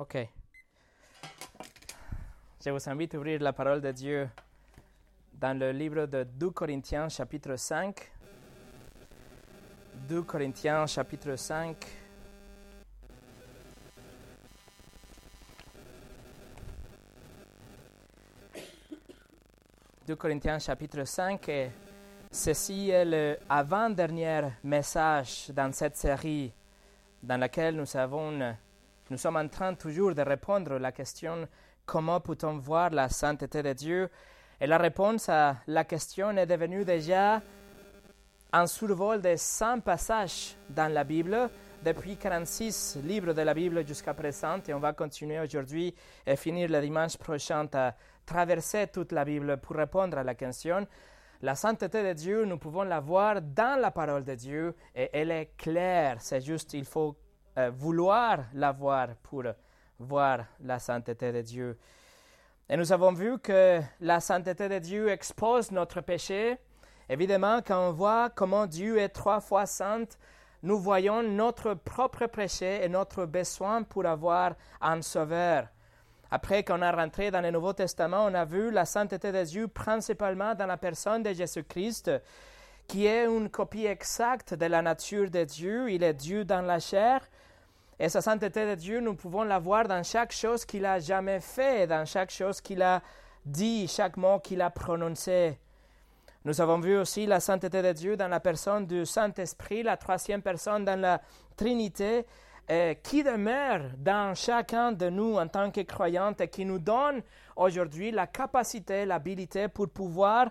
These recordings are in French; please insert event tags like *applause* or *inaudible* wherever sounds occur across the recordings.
OK. Je vous invite à ouvrir la parole de Dieu dans le livre de 2 Corinthiens chapitre 5. 2 Corinthiens chapitre 5. « 2 Corinthiens chapitre 5 et ceci est le avant-dernier message dans cette série dans laquelle nous, avons, nous sommes en train toujours de répondre à la question comment peut-on voir la sainteté de Dieu? Et la réponse à la question est devenue déjà un survol de 100 passages dans la Bible, depuis 46 livres de la Bible jusqu'à présent, et on va continuer aujourd'hui et finir le dimanche prochain à traverser toute la Bible pour répondre à la question. La sainteté de Dieu, nous pouvons la voir dans la parole de Dieu et elle est claire. C'est juste, il faut euh, vouloir la voir pour voir la sainteté de Dieu. Et nous avons vu que la sainteté de Dieu expose notre péché. Évidemment, quand on voit comment Dieu est trois fois saint, nous voyons notre propre péché et notre besoin pour avoir un sauveur. Après qu'on a rentré dans le Nouveau Testament, on a vu la sainteté de Dieu principalement dans la personne de Jésus-Christ, qui est une copie exacte de la nature de Dieu. Il est Dieu dans la chair. Et sa sainteté de Dieu, nous pouvons la voir dans chaque chose qu'il a jamais fait, dans chaque chose qu'il a dit, chaque mot qu'il a prononcé. Nous avons vu aussi la sainteté de Dieu dans la personne du Saint-Esprit, la troisième personne dans la Trinité, qui demeure dans chacun de nous en tant que croyants et qui nous donne aujourd'hui la capacité, l'habilité pour pouvoir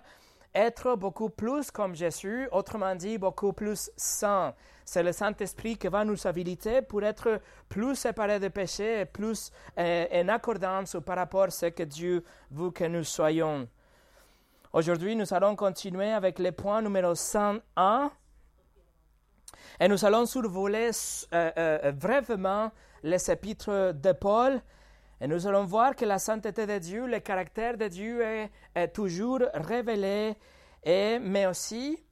être beaucoup plus comme Jésus, autrement dit, beaucoup plus saint. C'est le Saint-Esprit qui va nous habiliter pour être plus séparés des péchés et plus euh, en accordance par rapport à ce que Dieu veut que nous soyons. Aujourd'hui, nous allons continuer avec le point numéro 101 et nous allons survoler euh, euh, brièvement les épîtres de Paul. Et nous allons voir que la sainteté de Dieu, le caractère de Dieu est, toujours révélé, et, mais aussi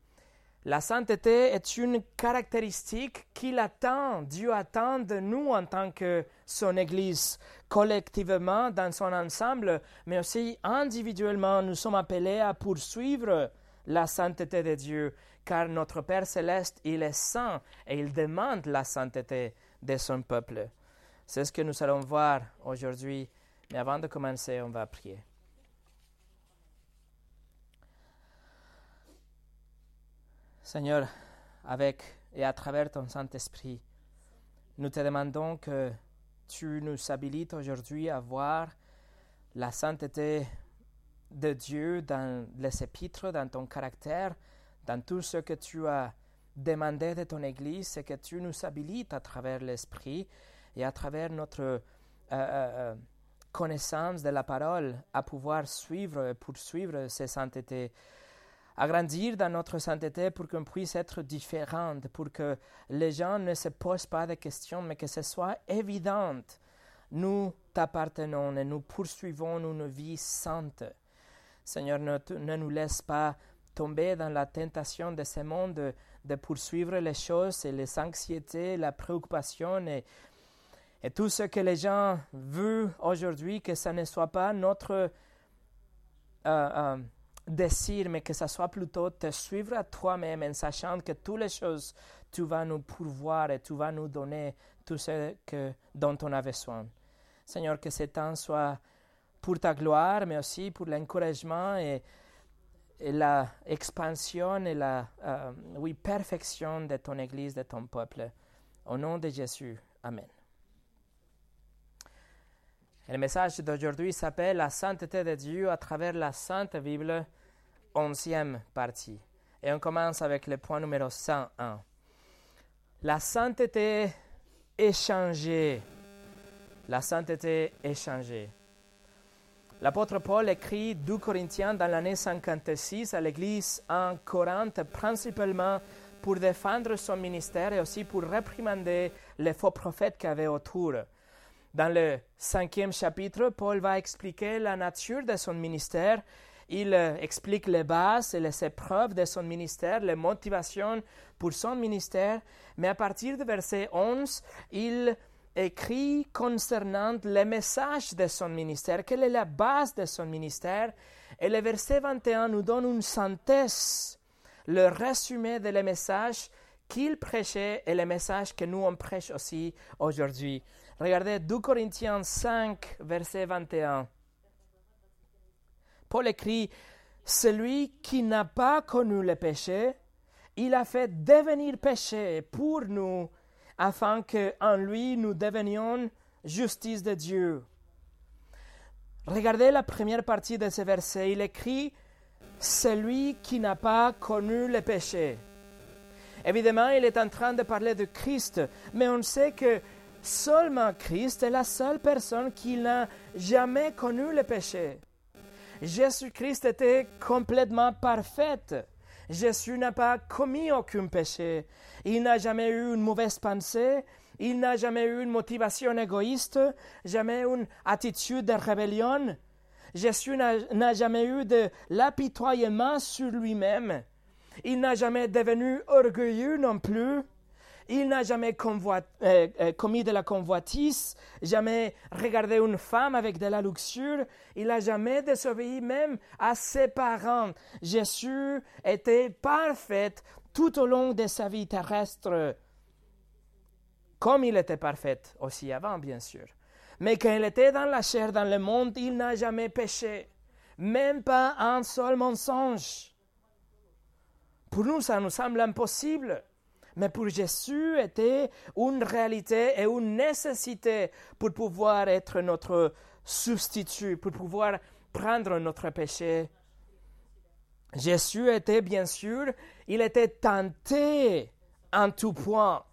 la sainteté est une caractéristique qu'il attend, Dieu attend de nous en tant que son Église, collectivement dans son ensemble, mais aussi individuellement. Nous sommes appelés à poursuivre la sainteté de Dieu car notre Père céleste, il est saint et il demande la sainteté de son peuple. C'est ce que nous allons voir aujourd'hui. Mais avant de commencer, on va prier. Seigneur, avec et à travers ton Saint-Esprit, nous te demandons que tu nous habilites aujourd'hui à voir la sainteté de Dieu dans les épîtres, dans ton caractère, dans tout ce que tu as demandé de ton Église, c'est que tu nous habilites à travers l'Esprit et à travers notre euh, euh, euh, connaissance de la parole à pouvoir suivre et poursuivre ces saintetés, à grandir dans notre sainteté pour qu'on puisse être différent, pour que les gens ne se posent pas de questions, mais que ce soit évident. Nous t'appartenons et nous poursuivons une vie sainte. Seigneur, ne nous laisse pas tomber dans la tentation de ce monde de, poursuivre les choses et les anxiétés, la préoccupation et, tout ce que les gens veulent aujourd'hui, que ce ne soit pas notre euh, euh, désir, mais que ce soit plutôt te suivre à toi-même en sachant que toutes les choses, tu vas nous pourvoir et tu vas nous donner tout ce que, dont on a besoin. Seigneur, que ce temps soit pour ta gloire, mais aussi pour l'encouragement et et la expansion et la euh, oui, perfection de ton Église, de ton peuple. Au nom de Jésus. Amen. le message d'aujourd'hui s'appelle La sainteté de Dieu à travers la Sainte Bible, onzième partie. Et on commence avec le point numéro 101. La sainteté échangée. La sainteté échangée. L'apôtre Paul écrit 2 Corinthiens dans l'année 56 à l'église en Corinthe, principalement pour défendre son ministère et aussi pour réprimander les faux prophètes qu'il avait autour. Dans le cinquième chapitre, Paul va expliquer la nature de son ministère. Il euh, explique les bases et les épreuves de son ministère, les motivations pour son ministère. Mais à partir du verset 11, il écrit concernant les messages de son ministère, quelle est la base de son ministère? Et le verset 21 nous donne une synthèse, le résumé de les messages qu'il prêchait et les messages que nous on aussi aujourd'hui. Regardez 2 Corinthiens 5, verset 21. Paul écrit, Celui qui n'a pas connu le péché, il a fait devenir péché pour nous, afin qu'en lui nous devenions justice de Dieu. Regardez la première partie de ce verset. Il écrit Celui qui n'a pas connu le péché. Évidemment, il est en train de parler de Christ, mais on sait que seulement Christ est la seule personne qui n'a jamais connu le péché. Jésus-Christ était complètement parfait. Jésus n'a pas commis aucun péché. Il n'a jamais eu une mauvaise pensée. Il n'a jamais eu une motivation égoïste, jamais une attitude de rébellion. Jésus n'a jamais eu de l'apitoiement sur lui-même. Il n'a jamais devenu orgueilleux non plus. Il n'a jamais euh, euh, commis de la convoitise, jamais regardé une femme avec de la luxure. Il n'a jamais désobéi même à ses parents. Jésus était parfait tout au long de sa vie terrestre, comme il était parfait aussi avant, bien sûr. Mais quand il était dans la chair, dans le monde, il n'a jamais péché, même pas un seul mensonge. Pour nous, ça nous semble impossible. Mais pour Jésus, était une réalité et une nécessité pour pouvoir être notre substitut, pour pouvoir prendre notre péché. Jésus était bien sûr, il était tenté en tout point,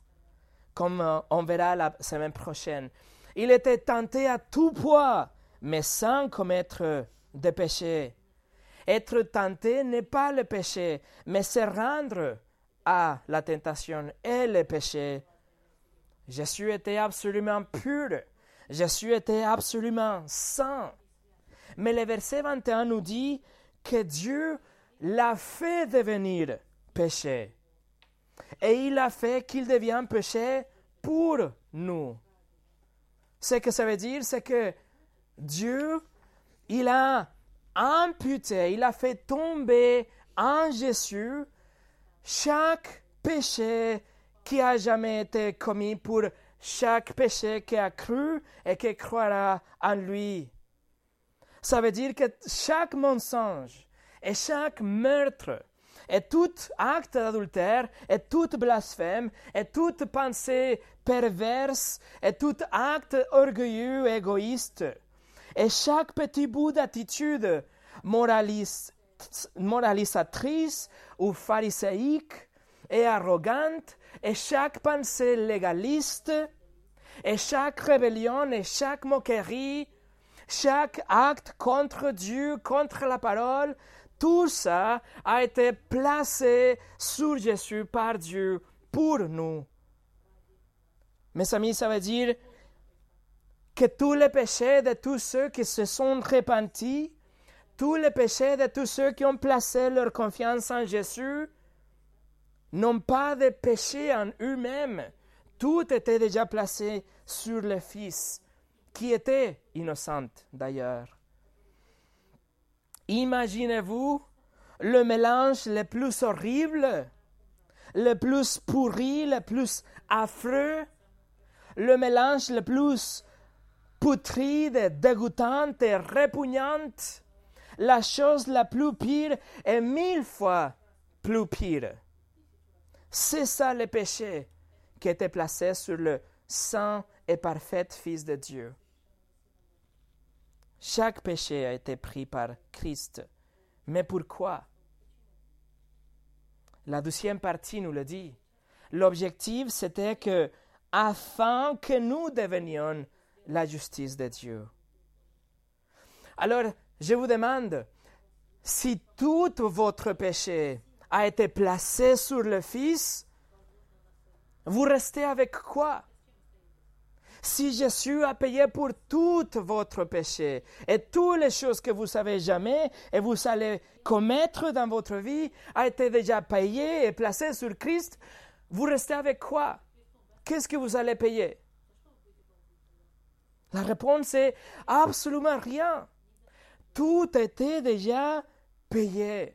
comme on verra la semaine prochaine. Il était tenté à tout point, mais sans commettre de péché. Être tenté n'est pas le péché, mais se rendre à la tentation et le péché. Jésus était absolument pur. Jésus était absolument saint. Mais le verset 21 nous dit que Dieu l'a fait devenir péché. Et il a fait qu'il devienne péché pour nous. Ce que ça veut dire, c'est que Dieu, il a imputé, il a fait tomber en Jésus chaque péché qui a jamais été commis pour chaque péché qui a cru et qui croira en lui. Ça veut dire que chaque mensonge et chaque meurtre et tout acte d'adultère et toute blasphème et toute pensée perverse et tout acte orgueilleux égoïste et chaque petit bout d'attitude moraliste moralisatrice ou pharisaïque et arrogante, et chaque pensée légaliste, et chaque rébellion et chaque moquerie, chaque acte contre Dieu, contre la parole, tout ça a été placé sur Jésus par Dieu pour nous. Mes amis, ça veut dire que tous les péchés de tous ceux qui se sont repentis tous les péchés de tous ceux qui ont placé leur confiance en Jésus n'ont pas de péché en eux-mêmes. Tout était déjà placé sur le Fils, qui était innocent d'ailleurs. Imaginez-vous le mélange le plus horrible, le plus pourri, le plus affreux, le mélange le plus putride, dégoûtante et répugnante la chose la plus pire est mille fois plus pire. C'est ça le péché qui était placé sur le saint et parfait Fils de Dieu. Chaque péché a été pris par Christ. Mais pourquoi? La deuxième partie nous le dit. L'objectif, c'était que, afin que nous devenions la justice de Dieu. Alors, je vous demande, si tout votre péché a été placé sur le Fils, vous restez avec quoi? Si Jésus a payé pour tout votre péché et toutes les choses que vous savez jamais et vous allez commettre dans votre vie a été déjà payé et placé sur Christ, vous restez avec quoi? Qu'est-ce que vous allez payer? La réponse est absolument rien. Tout était déjà payé.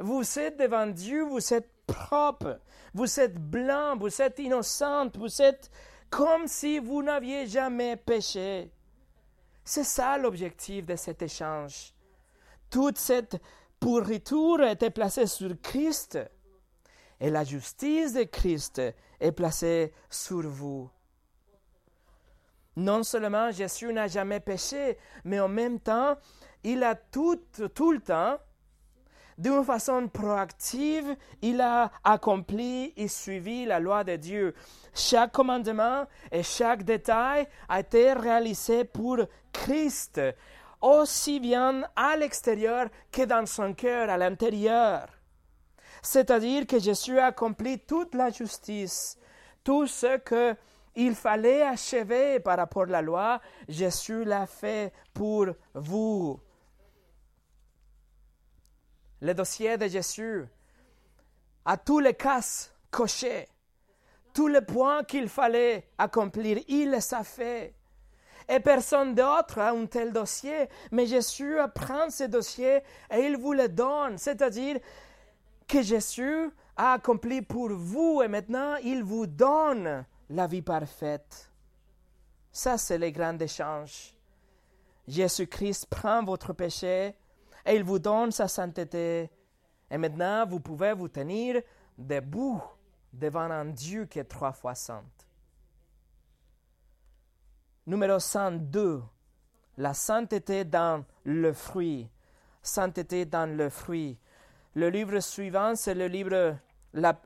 Vous êtes devant Dieu, vous êtes propre, vous êtes blanc, vous êtes innocente, vous êtes comme si vous n'aviez jamais péché. C'est ça l'objectif de cet échange. Toute cette pourriture était placée sur Christ et la justice de Christ est placée sur vous. Non seulement Jésus n'a jamais péché, mais en même temps, il a tout, tout le temps, d'une façon proactive, il a accompli et suivi la loi de Dieu. Chaque commandement et chaque détail a été réalisé pour Christ, aussi bien à l'extérieur que dans son cœur, à l'intérieur. C'est-à-dire que Jésus a accompli toute la justice, tout ce que il fallait achever par rapport à la loi, Jésus l'a fait pour vous. Le dossier de Jésus a tous les cases cochés, tous les points qu'il fallait accomplir, il les a fait. Et personne d'autre a un tel dossier, mais Jésus prend ce dossier et il vous le donne. C'est-à-dire que Jésus a accompli pour vous et maintenant il vous donne la vie parfaite. Ça, c'est le grand échange. Jésus-Christ prend votre péché et il vous donne sa sainteté. Et maintenant, vous pouvez vous tenir debout devant un Dieu qui est trois fois saint. Numéro 102. La sainteté dans le fruit. Sainteté dans le fruit. Le livre suivant, c'est le livre,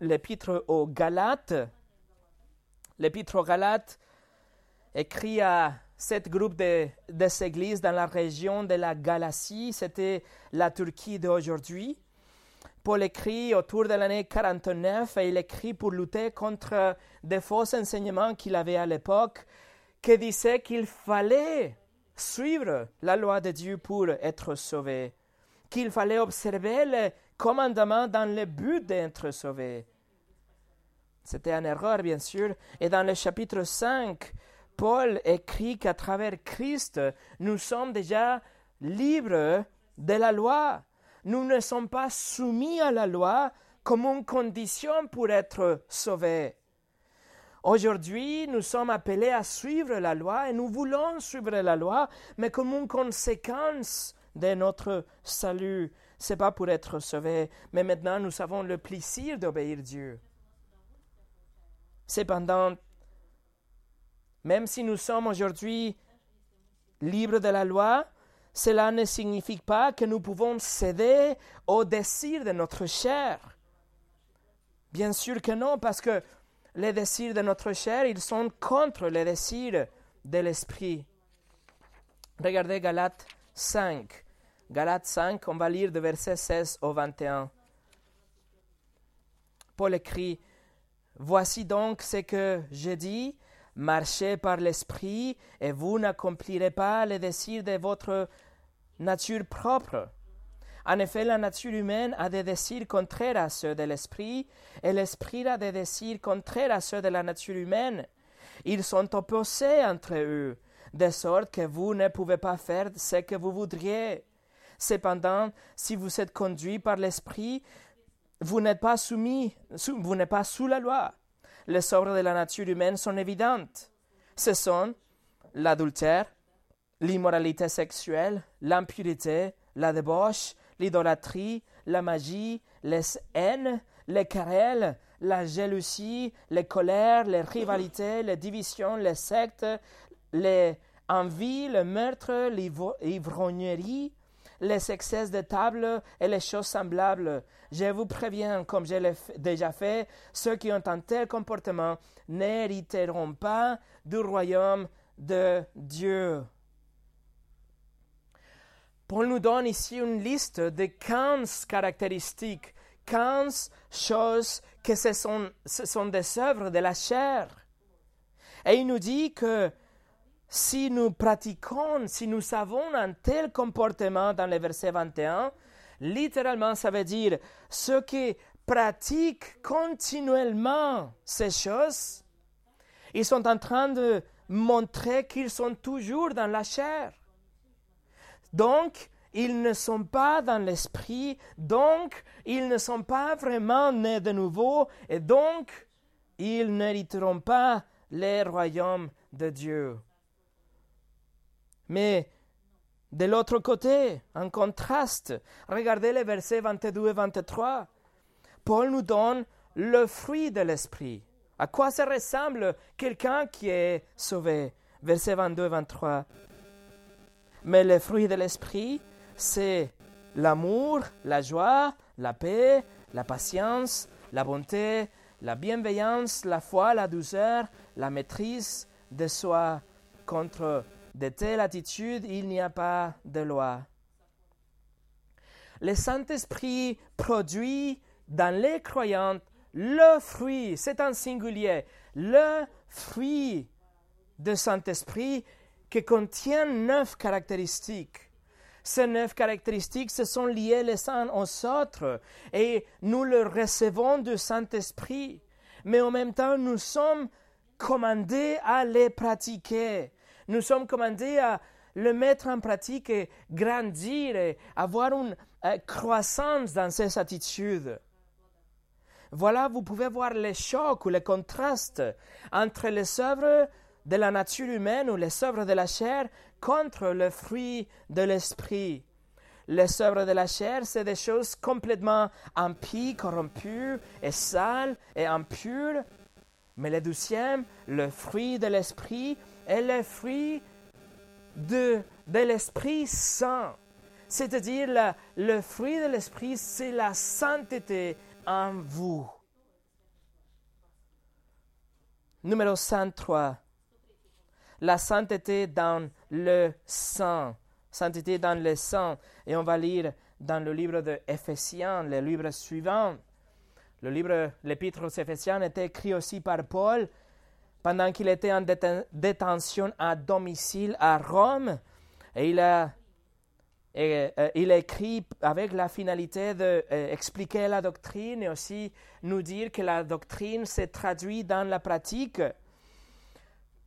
l'épître aux Galates. L'Épître aux Galates, écrit à cet groupe de, des églises dans la région de la Galatie, c'était la Turquie d'aujourd'hui. Paul écrit autour de l'année 49 et il écrit pour lutter contre des faux enseignements qu'il avait à l'époque qui disaient qu'il fallait suivre la loi de Dieu pour être sauvé, qu'il fallait observer les commandements dans le but d'être sauvé. C'était une erreur, bien sûr. Et dans le chapitre 5, Paul écrit qu'à travers Christ, nous sommes déjà libres de la loi. Nous ne sommes pas soumis à la loi comme une condition pour être sauvés. Aujourd'hui, nous sommes appelés à suivre la loi et nous voulons suivre la loi, mais comme une conséquence de notre salut. Ce n'est pas pour être sauvés, mais maintenant nous avons le plaisir d'obéir Dieu. Cependant, même si nous sommes aujourd'hui libres de la loi, cela ne signifie pas que nous pouvons céder au désir de notre chair. Bien sûr que non, parce que les désirs de notre chair, ils sont contre les désirs de l'esprit. Regardez Galates 5. Galates 5, on va lire de versets 16 au 21. Paul écrit Voici donc ce que je dis, marchez par l'esprit, et vous n'accomplirez pas les désirs de votre nature propre. En effet, la nature humaine a des désirs contraires à ceux de l'esprit, et l'esprit a des désirs contraires à ceux de la nature humaine. Ils sont opposés entre eux, de sorte que vous ne pouvez pas faire ce que vous voudriez. Cependant, si vous êtes conduit par l'esprit, vous n'êtes pas soumis, vous n'êtes pas sous la loi. Les œuvres de la nature humaine sont évidentes. Ce sont l'adultère, l'immoralité sexuelle, l'impurité, la débauche, l'idolâtrie, la magie, les haines, les querelles, la jalousie, les colères, les rivalités, les divisions, les sectes, les envies, le meurtre, l'ivrognerie, les excès de table et les choses semblables. Je vous préviens, comme je l'ai déjà fait, ceux qui ont un tel comportement n'hériteront pas du royaume de Dieu. Paul nous donne ici une liste de 15 caractéristiques, 15 choses que ce sont, ce sont des œuvres de la chair. Et il nous dit que si nous pratiquons, si nous avons un tel comportement dans le verset 21, littéralement, ça veut dire ceux qui pratiquent continuellement ces choses, ils sont en train de montrer qu'ils sont toujours dans la chair. Donc, ils ne sont pas dans l'esprit, donc ils ne sont pas vraiment nés de nouveau, et donc ils n'hériteront pas les royaumes de Dieu. Mais de l'autre côté, en contraste, regardez les versets 22 et 23. Paul nous donne le fruit de l'esprit. À quoi ça ressemble quelqu'un qui est sauvé? Versets 22 et 23. Mais le fruit de l'esprit, c'est l'amour, la joie, la paix, la patience, la bonté, la bienveillance, la foi, la douceur, la maîtrise de soi. Contre de telles attitudes, il n'y a pas de loi. Le Saint-Esprit produit dans les croyants le fruit, c'est un singulier, le fruit de Saint-Esprit qui contient neuf caractéristiques. Ces neuf caractéristiques se sont liées les uns aux autres et nous le recevons du Saint-Esprit. Mais en même temps, nous sommes commandés à les pratiquer. Nous sommes commandés à le mettre en pratique et grandir et avoir une euh, croissance dans ces attitudes. Voilà, vous pouvez voir les chocs ou les contrastes entre les œuvres de la nature humaine ou les œuvres de la chair contre le fruit de l'esprit. Les œuvres de la chair, c'est des choses complètement impies, corrompues et sales et impures. Mais le douzième, le fruit de l'esprit, est le fruit de, de l'Esprit Saint. C'est-à-dire, le fruit de l'Esprit, c'est la sainteté en vous. Numéro 103. La sainteté dans le sang. Sainteté dans le sang. Et on va lire dans le livre de Éphésiens, le livre suivant. Le livre, l'épître aux Éphésiens était écrit aussi par Paul pendant qu'il était en détention à domicile à Rome. Et a euh, il écrit avec la finalité d'expliquer euh, la doctrine et aussi nous dire que la doctrine se traduit dans la pratique.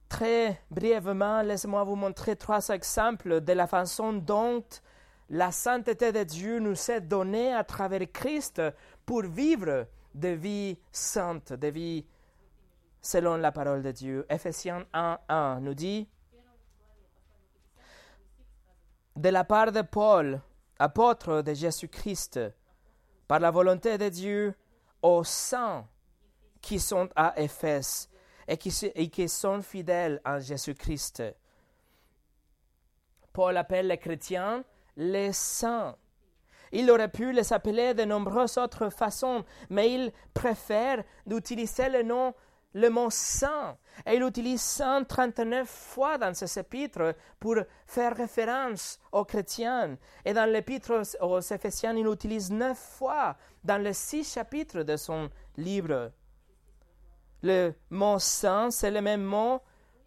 Très brièvement, laissez-moi vous montrer trois exemples de la façon dont la sainteté de Dieu nous est donnée à travers Christ pour vivre des vies saintes, des vies selon la parole de Dieu. Ephésiens 1, 1 nous dit de la part de Paul, apôtre de Jésus-Christ, par la volonté de Dieu, aux saints qui sont à Éphèse et qui, et qui sont fidèles en Jésus-Christ. Paul appelle les chrétiens les saints. Il aurait pu les appeler de nombreuses autres façons, mais il préfère d'utiliser le nom le mot saint. Et il utilise 139 fois dans ce épîtres pour faire référence aux chrétiens. Et dans l'épître aux Éphésiens, il utilise neuf fois dans les six chapitres de son livre. Le mot saint, c'est le même mot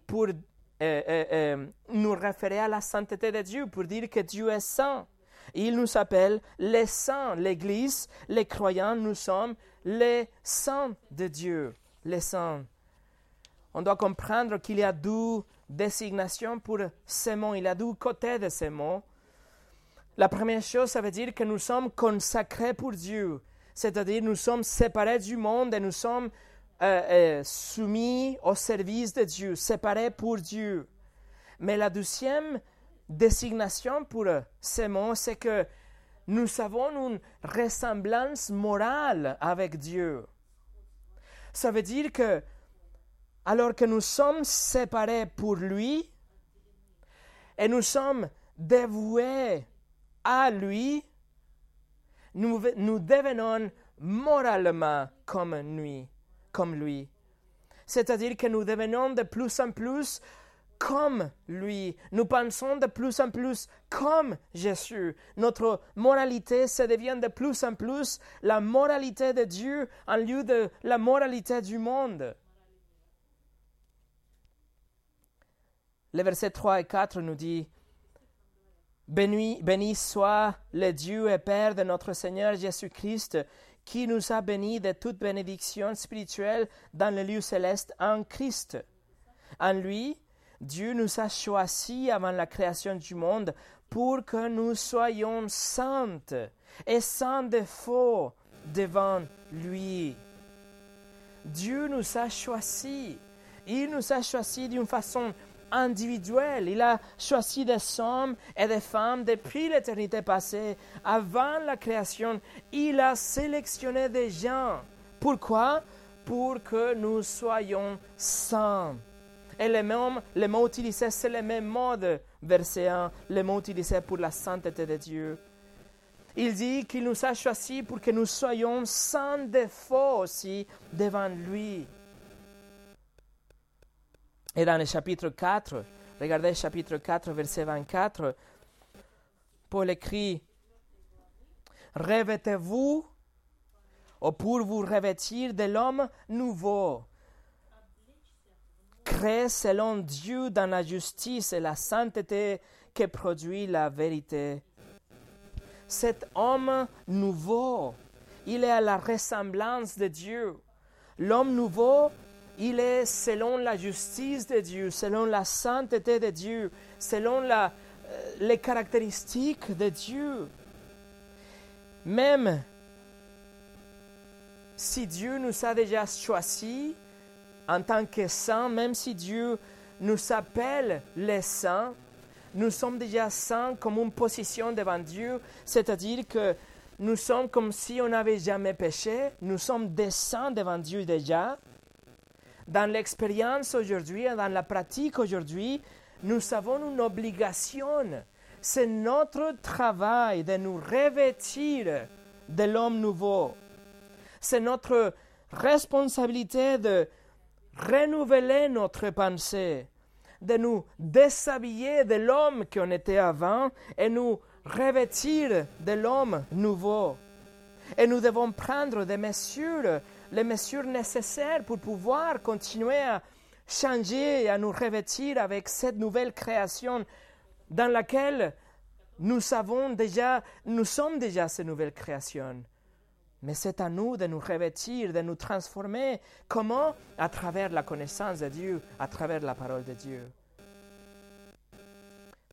pour euh, euh, euh, nous référer à la sainteté de Dieu, pour dire que Dieu est saint. Il nous appelle les saints. L'Église, les croyants, nous sommes les saints de Dieu On doit comprendre qu'il y a deux désignations pour ces mots, il y a deux côtés de ces mots. La première chose, ça veut dire que nous sommes consacrés pour Dieu, c'est-à-dire nous sommes séparés du monde et nous sommes euh, euh, soumis au service de Dieu, séparés pour Dieu. Mais la deuxième désignation pour ces mots, c'est que nous avons une ressemblance morale avec Dieu. Ça veut dire que, alors que nous sommes séparés pour lui, et nous sommes dévoués à lui, nous, devenons moralement comme lui. Comme lui. C'est-à-dire que nous devenons de plus en plus comme lui. Nous pensons de plus en plus comme Jésus. Notre moralité se devient de plus en plus la moralité de Dieu en lieu de la moralité du monde. Les versets 3 et 4 nous dit Béni, béni soit le Dieu et Père de notre Seigneur Jésus-Christ, qui nous a bénis de toute bénédiction spirituelle dans le lieu céleste en Christ. En lui, Dieu nous a choisis avant la création du monde pour que nous soyons saintes et sans défaut devant lui. Dieu nous a choisis. Il nous a choisis d'une façon individuelle. Il a choisi des hommes et des femmes depuis l'éternité passée. Avant la création, il a sélectionné des gens. Pourquoi? Pour que nous soyons saints. Et les mots, les mots utilisés, c'est les mêmes mots de verset 1, les mots utilisés pour la sainteté de Dieu. Il dit qu'il nous a choisis pour que nous soyons sans défaut aussi devant lui. Et dans le chapitre 4, regardez chapitre 4, verset 24, Paul écrit, Revêtez-vous pour vous revêtir de l'homme nouveau, selon Dieu dans la justice et la sainteté que produit la vérité cet homme nouveau, il est à la ressemblance de Dieu. L'homme nouveau, il est selon la justice de Dieu, selon la sainteté de Dieu, selon euh, les caractéristiques de Dieu. Même si Dieu nous a déjà choisis en tant que saints, même si Dieu nous appelle les saints, nous sommes déjà saints comme une position devant Dieu, c'est-à-dire que nous sommes comme si on n'avait jamais péché, nous sommes des saints devant Dieu déjà. Dans l'expérience aujourd'hui, dans la pratique aujourd'hui, nous avons une obligation. C'est notre travail de nous revêtir de l'homme nouveau. C'est notre responsabilité de renouveler notre pensée, de nous déshabiller de l'homme qu'on était avant et nous revêtir de l'homme nouveau. Et nous devons prendre des mesures, les mesures nécessaires pour pouvoir continuer à changer et à nous revêtir avec cette nouvelle création dans laquelle nous savons déjà, nous sommes déjà cette nouvelle création. Mais c'est à nous de nous revêtir, de nous transformer. Comment? À travers la connaissance de Dieu, à travers la parole de Dieu.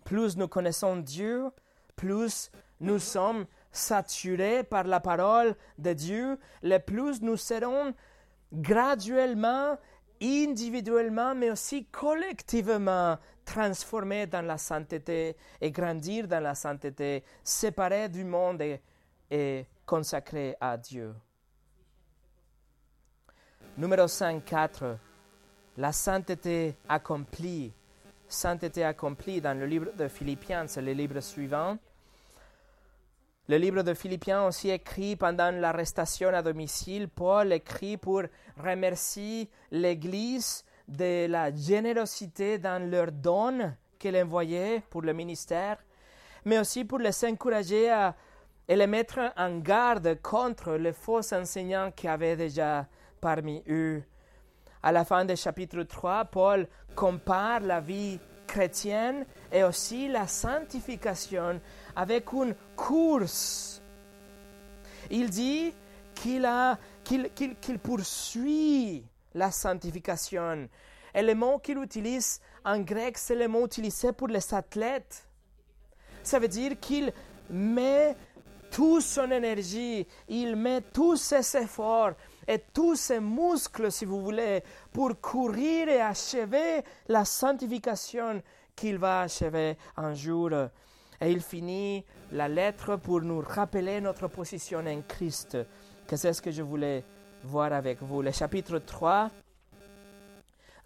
Plus nous connaissons Dieu, plus nous sommes saturés par la parole de Dieu, le plus nous serons graduellement, individuellement, mais aussi collectivement transformés dans la sainteté et grandir dans la sainteté, séparés du monde et, et consacré à Dieu. Numéro 5, 4. La sainteté accomplie. Sainteté accomplie dans le livre de Philippiens, c'est le livre suivant. Le livre de Philippiens aussi écrit pendant l'arrestation à domicile. Paul écrit pour remercier l'Église de la générosité dans leurs dons qu'elle envoyait pour le ministère, mais aussi pour les encourager à et les mettre en garde contre les faux enseignants qui avaient déjà parmi eux. À la fin du chapitre 3, Paul compare la vie chrétienne et aussi la sanctification avec une course. Il dit qu'il, poursuit la sanctification. Et le mot qu'il utilise en grec, c'est le mot utilisé pour les athlètes. Ça veut dire qu'il met toute son énergie, il met tous ses efforts et tous ses muscles, si vous voulez, pour courir et achever la sanctification qu'il va achever un jour. Et il finit la lettre pour nous rappeler notre position en Christ, que c'est ce que je voulais voir avec vous. Le chapitre 3,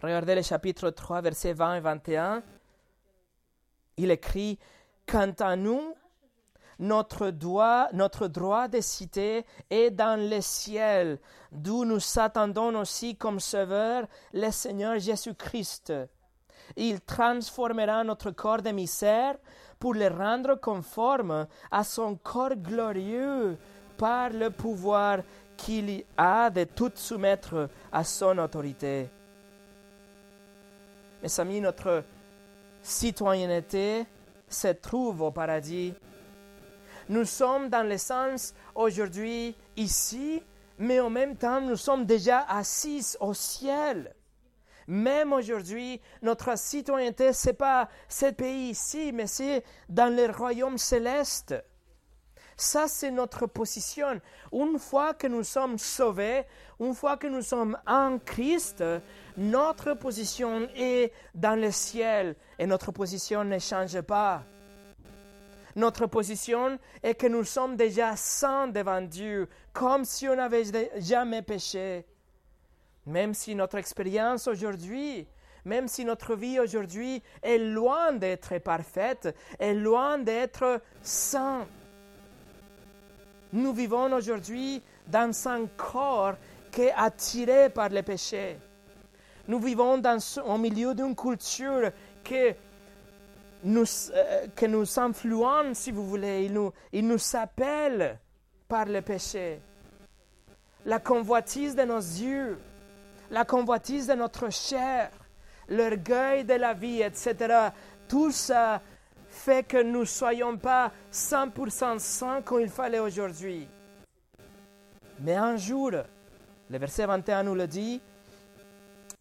regardez le chapitre 3, versets 20 et 21. Il écrit, Quant à nous, notre droit, notre droit de cité est dans le ciel, d'où nous attendons aussi comme sauveur le Seigneur Jésus-Christ. Il transformera notre corps de misère pour le rendre conforme à son corps glorieux par le pouvoir qu'il a de tout soumettre à son autorité. Mes amis, notre citoyenneté se trouve au paradis nous sommes dans le sens aujourd'hui ici, mais en même temps nous sommes déjà assis au ciel. Même aujourd'hui, notre citoyenneté, ce n'est pas ce pays ici, mais c'est dans le royaume céleste. Ça, c'est notre position. Une fois que nous sommes sauvés, une fois que nous sommes en Christ, notre position est dans le ciel et notre position ne change pas. Notre position est que nous sommes déjà saints devant Dieu, comme si on n'avait jamais péché. Même si notre expérience aujourd'hui, même si notre vie aujourd'hui est loin d'être parfaite, est loin d'être sainte, nous vivons aujourd'hui dans un corps qui est attiré par le péché. Nous vivons dans, au milieu d'une culture qui euh, que nous influence, si vous voulez. Il nous, il nous appelle par le péché. La convoitise de nos yeux, la convoitise de notre chair, l'orgueil de la vie, etc. Tout ça fait que nous ne soyons pas 100% saints comme il fallait aujourd'hui. Mais un jour, le verset 21 nous le dit,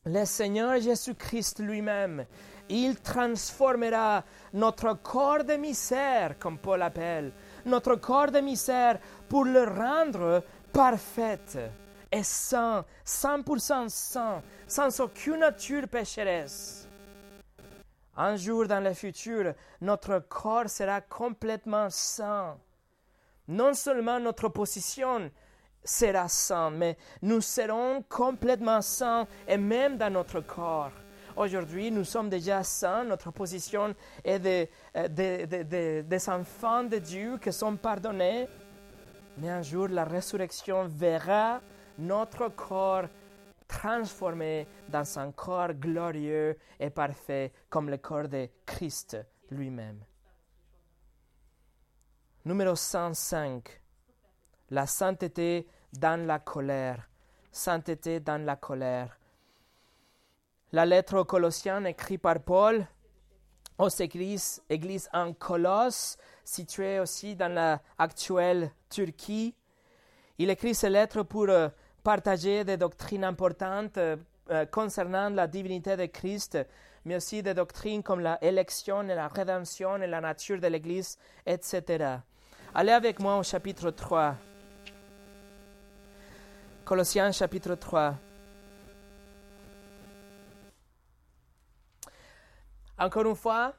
le Seigneur Jésus-Christ lui-même, il transformera notre corps de misère, comme Paul appelle, notre corps de misère pour le rendre parfait et saint, 100% saint, sans aucune nature pécheresse. Un jour dans le futur, notre corps sera complètement saint. Non seulement notre position sera sainte, mais nous serons complètement saints et même dans notre corps. Aujourd'hui, nous sommes déjà saints, notre position est de, euh, des enfants de Dieu qui sont pardonnés. Mais un jour, la résurrection verra notre corps transformé dans un corps glorieux et parfait comme le corps de Christ lui-même. Numéro 105. La sainteté dans la colère. Sainteté dans la colère. La lettre aux Colossiens écrite par Paul aux églises, en Colosse, située aussi dans l'actuelle Turquie. Il écrit ces lettres pour euh, partager des doctrines importantes euh, euh, concernant la divinité de Christ, mais aussi des doctrines comme la élection et la rédemption et la nature de l'Église, etc. Allez avec moi au chapitre 3. Colossiens chapitre 3. Encore une fois,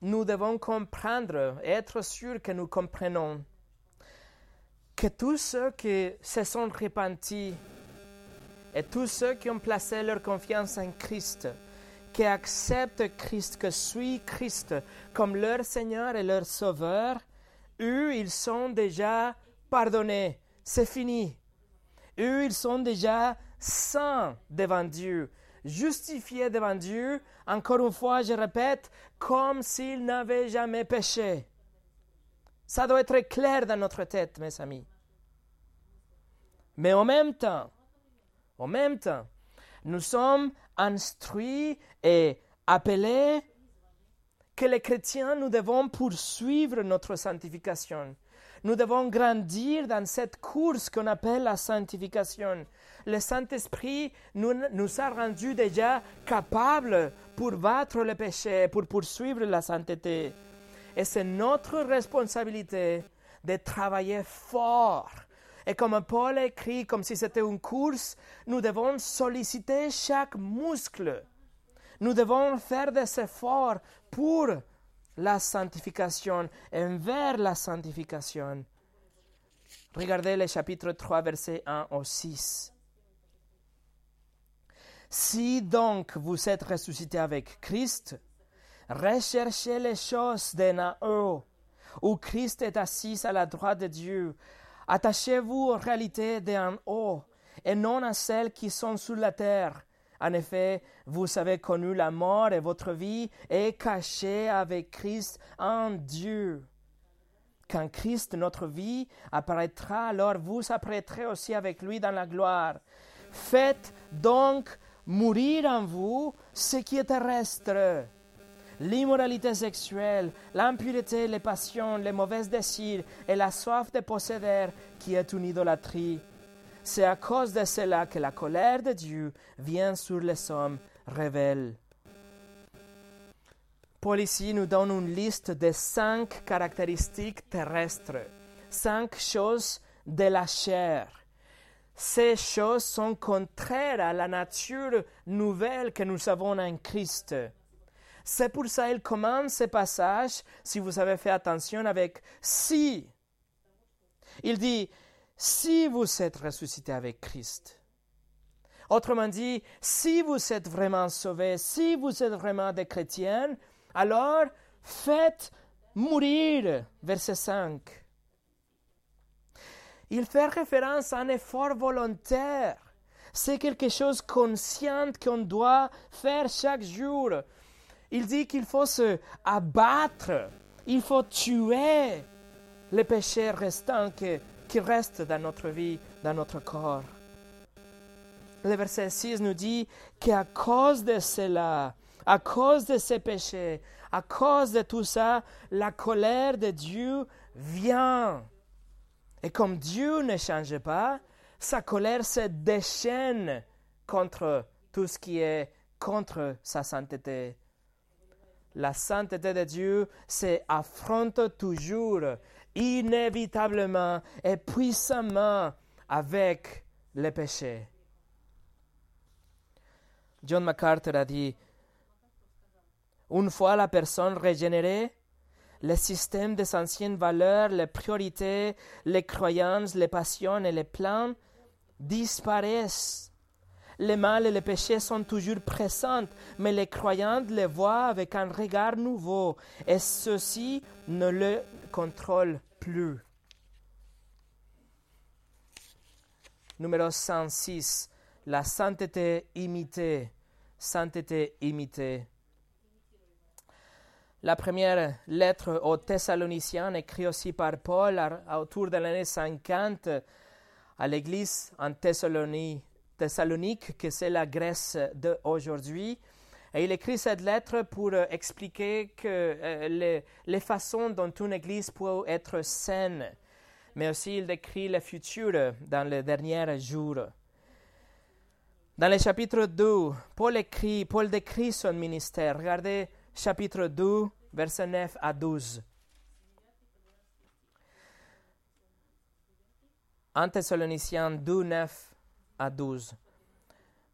nous devons comprendre, être sûrs que nous comprenons que tous ceux qui se sont repentis et tous ceux qui ont placé leur confiance en Christ, qui acceptent Christ, qui suivent Christ comme leur Seigneur et leur Sauveur, eux, ils sont déjà pardonnés. C'est fini. Eux, ils sont déjà saints devant Dieu, justifiés devant Dieu, encore une fois, je répète, comme s'ils n'avaient jamais péché. Ça doit être clair dans notre tête, mes amis. Mais en même temps, en même temps, nous sommes instruits et appelés que les chrétiens, nous devons poursuivre notre sanctification. Nous devons grandir dans cette course qu'on appelle la sanctification. Le Saint-Esprit nous, a rendus déjà capables pour battre le péché, pour poursuivre la sainteté. Et c'est notre responsabilité de travailler fort et comme Paul écrit, comme si c'était une course, nous devons solliciter chaque muscle. Nous devons faire des efforts pour la sanctification et vers la sanctification. Regardez le chapitre 3, verset 1 au 6. Si donc vous êtes ressuscité avec Christ, recherchez les choses d'en haut, où Christ est assis à la droite de Dieu. Attachez-vous aux réalités d'en haut et non à celles qui sont sur la terre. En effet, vous avez connu la mort et votre vie est cachée avec Christ en Dieu. Quand Christ, notre vie, apparaîtra, alors vous apprêterez aussi avec lui dans la gloire. Faites donc mourir en vous ce qui est terrestre l'immoralité sexuelle, l'impureté, les passions, les mauvais désirs et la soif de posséder qui est une idolâtrie. C'est à cause de cela que la colère de Dieu vient sur les hommes révèle. Paul ici nous donne une liste de cinq caractéristiques terrestres, cinq choses de la chair. Ces choses sont contraires à la nature nouvelle que nous avons en Christ. C'est pour ça qu'il commence ce passage, si vous avez fait attention, avec si. Il dit, si vous êtes ressuscité avec Christ. Autrement dit, si vous êtes vraiment sauvés, si vous êtes vraiment des chrétiens, alors faites mourir, verset 5. Il fait référence à un effort volontaire. C'est quelque chose conscient qu'on doit faire chaque jour. Il dit qu'il faut se abattre, il faut tuer les péchés restants qui, qui restent dans notre vie, dans notre corps. Le verset 6 nous dit qu'à cause de cela, à cause de ces péchés, à cause de tout ça, la colère de Dieu vient. Et comme Dieu ne change pas, sa colère se déchaîne contre tout ce qui est contre sa sainteté la sainteté de Dieu s'affronte toujours, inévitablement et puissamment avec le péché. John MacArthur a dit, une fois la personne régénérée, le système des anciennes valeurs, les priorités, les croyances, les passions et les plans disparaissent les mal et les péchés sont toujours présents, mais les croyants les voient avec un regard nouveau, et ceci ne le contrôle plus. Numéro 106. La sainteté imitée. Sainteté imitée. La première lettre aux Thessaloniciens, écrite aussi par Paul autour de l'année 50 à l'église en Thessalonique, Thessalonique, que c'est la Grèce d'aujourd'hui. Et il écrit cette lettre pour euh, expliquer que euh, les, façons dont une église peut être saine, mais aussi il décrit le futur dans les derniers jours. Dans le chapitre 2, Paul, écrit, Paul décrit son ministère. Regardez chapitre 2, versets 9 à 12. En Thessaloniciens 2, 9 à 12.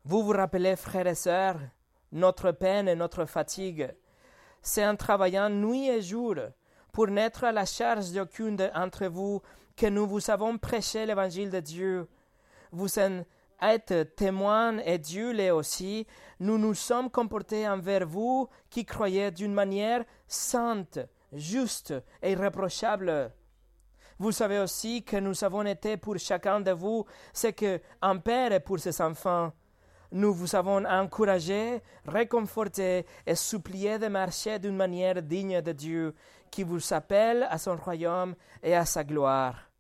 Vous vous rappelez, frères et sœurs, notre peine et notre fatigue. C'est en travaillant nuit et jour pour n'être à la charge d'aucune d'entre vous que nous vous avons prêché l'évangile de Dieu. Vous en êtes témoins et Dieu l'est aussi. Nous nous sommes comportés envers vous qui croyez d'une manière sainte, juste et irréprochable. Vous savez aussi que nous avons été pour chacun de vous ce qu'un père est pour ses enfants. Nous vous avons encouragé, réconforté et supplié de marcher d'une manière digne de Dieu, qui vous appelle à son royaume et à sa gloire.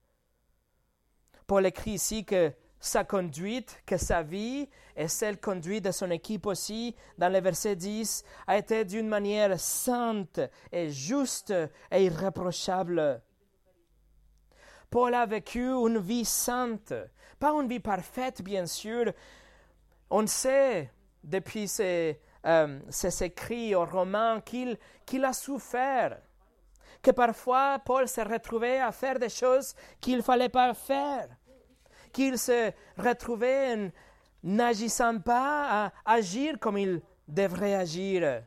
Paul écrit ici que sa conduite, que sa vie et celle conduite de son équipe aussi, dans le verset 10, a été d'une manière sainte et juste et irréprochable. Paul a vécu une vie sainte, pas une vie parfaite, bien sûr. On sait depuis ses, euh, écrits aux Romains qu'il a souffert, que parfois Paul s'est retrouvé à faire des choses qu'il ne fallait pas faire, qu'il se retrouvait n'agissant pas à agir comme il devrait agir.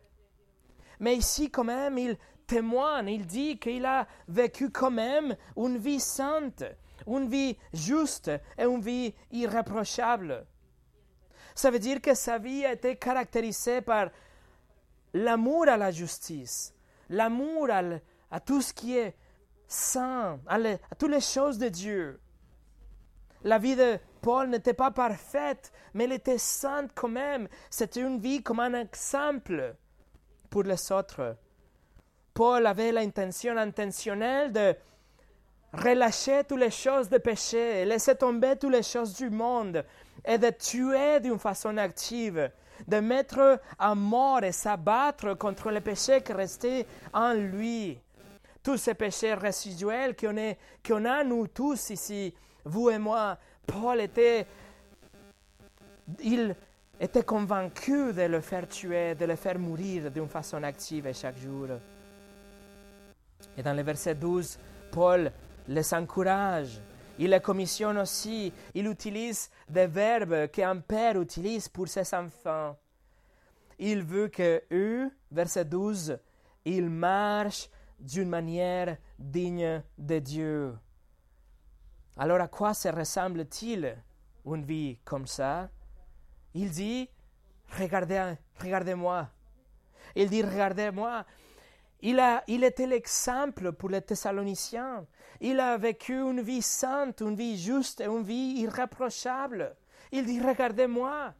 Mais ici, quand même, il il dit qu'il a vécu quand même une vie sainte, une vie juste et une vie irréprochable. Ça veut dire que sa vie a été caractérisée par l'amour à la justice, l'amour à, tout ce qui est saint, à toutes les choses de Dieu. La vie de Paul n'était pas parfaite, mais elle était sainte quand même. C'était une vie comme un exemple pour les autres. Paul avait l'intention intentionnelle de relâcher toutes les choses de péché, laisser tomber toutes les choses du monde et de tuer d'une façon active, de mettre à mort et s'abattre contre les péchés qui restaient en lui. Tous ces péchés résiduels qu'on qu'on a nous tous ici, vous et moi, Paul était, il était convaincu de le faire tuer, de le faire mourir d'une façon active chaque jour. Et dans le verset 12, Paul les encourage. Il les commissionne aussi. Il utilise des verbes qu'un père utilise pour ses enfants. Il veut que eux, verset 12, ils marchent d'une manière digne de Dieu. Alors à quoi se ressemble-t-il une vie comme ça? Il dit, regardez, regardez-moi. Il dit, regardez-moi. Il, a, il était l'exemple pour les Thessaloniciens. Il a vécu une vie sainte, une vie juste et une vie irréprochable. Il dit, regardez-moi.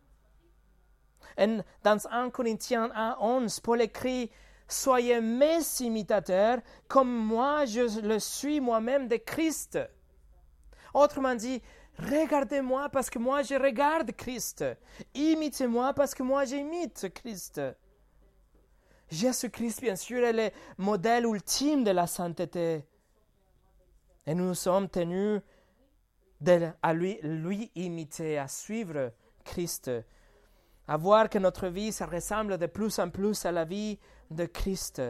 Dans 1 Corinthiens 1, 11, Paul écrit, Soyez mes imitateurs comme moi je le suis moi-même de Christ. Autrement dit, regardez-moi parce que moi je regarde Christ. Imitez-moi parce que moi j'imite Christ. Jésus-Christ, bien sûr, est le modèle ultime de la sainteté. Et nous sommes tenus à lui, lui imiter, à suivre Christ, à voir que notre vie, ça ressemble de plus en plus à la vie de Christ.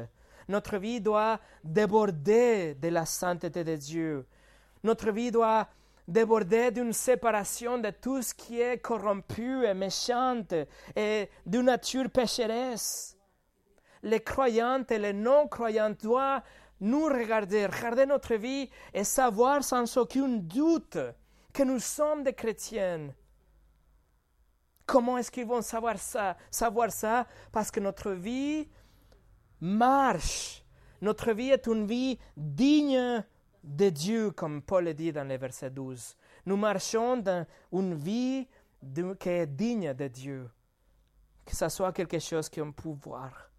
Notre vie doit déborder de la sainteté de Dieu. Notre vie doit déborder d'une séparation de tout ce qui est corrompu et méchant et d'une nature pécheresse. Les croyantes et les non-croyantes doivent nous regarder, regarder notre vie et savoir sans aucun doute que nous sommes des chrétiens. Comment est-ce qu'ils vont savoir ça Savoir ça? Parce que notre vie marche. Notre vie est une vie digne de Dieu, comme Paul le dit dans le verset 12. Nous marchons dans une vie qui est digne de Dieu. Que ce soit quelque chose qu'on peut voir.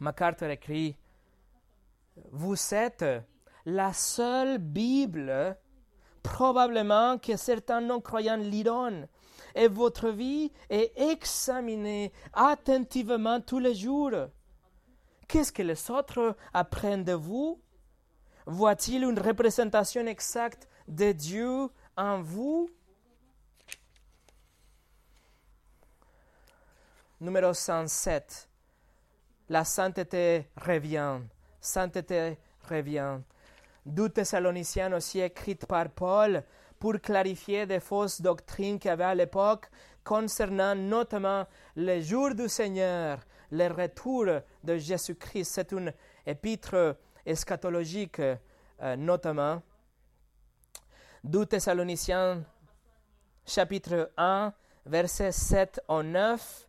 MacArthur écrit Vous êtes la seule Bible probablement que certains non-croyants liront et votre vie est examinée attentivement tous les jours. Qu'est-ce que les autres apprennent de vous? Voit-il une représentation exacte de Dieu en vous Numéro 107. La sainteté revient. Sainteté revient. Deux Thessaloniciens aussi écrites par Paul pour clarifier des fausses doctrines qu'il y avait à l'époque concernant notamment le jour du Seigneur, le retour de Jésus-Christ. C'est une épître eschatologique euh, notamment. 2 Thessaloniciens chapitre 1 verset 7 au 9.